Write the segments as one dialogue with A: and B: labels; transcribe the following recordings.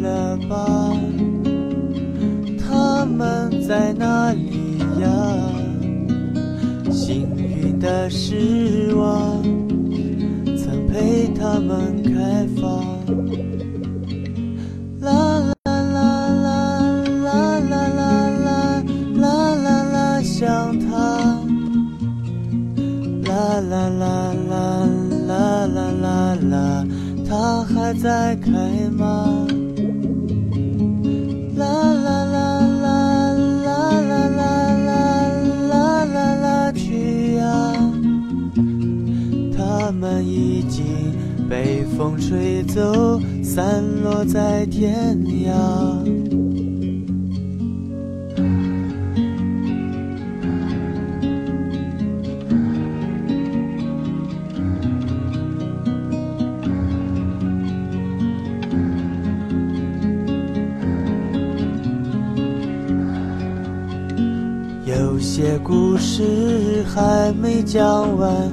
A: 了吧？他们在哪里呀？幸运的是我曾陪他们开放。啦啦啦啦啦啦啦啦啦啦啦，想他。啦啦啦啦啦啦啦啦，他还在开吗？我们已经被风吹走，散落在天涯。有些故事还没讲完，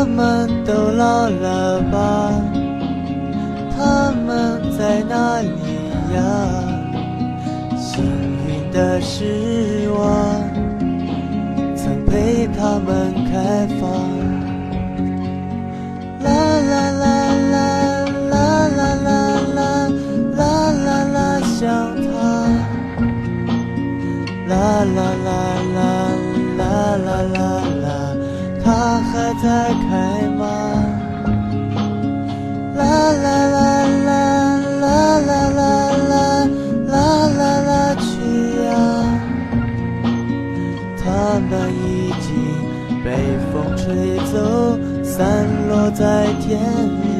A: 他们都老了吧？他们在哪里呀？幸运的是我曾陪他们开放。啦啦啦啦啦啦啦啦啦啦，想他。啦啦啦啦啦啦啦啦，花还在开吗？啦啦啦啦啦啦啦啦啦啦啦去呀！它们已经被风吹走，散落在天涯。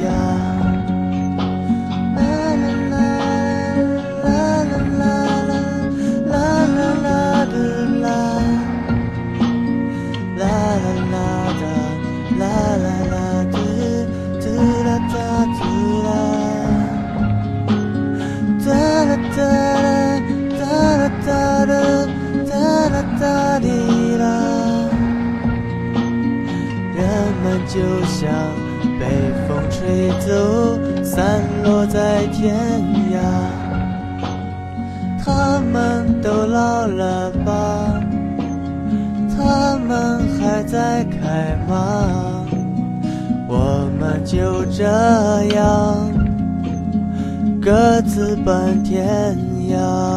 A: 就像被风吹走，散落在天涯。他们都老了吧？他们还在开吗？我们就这样各自奔天涯。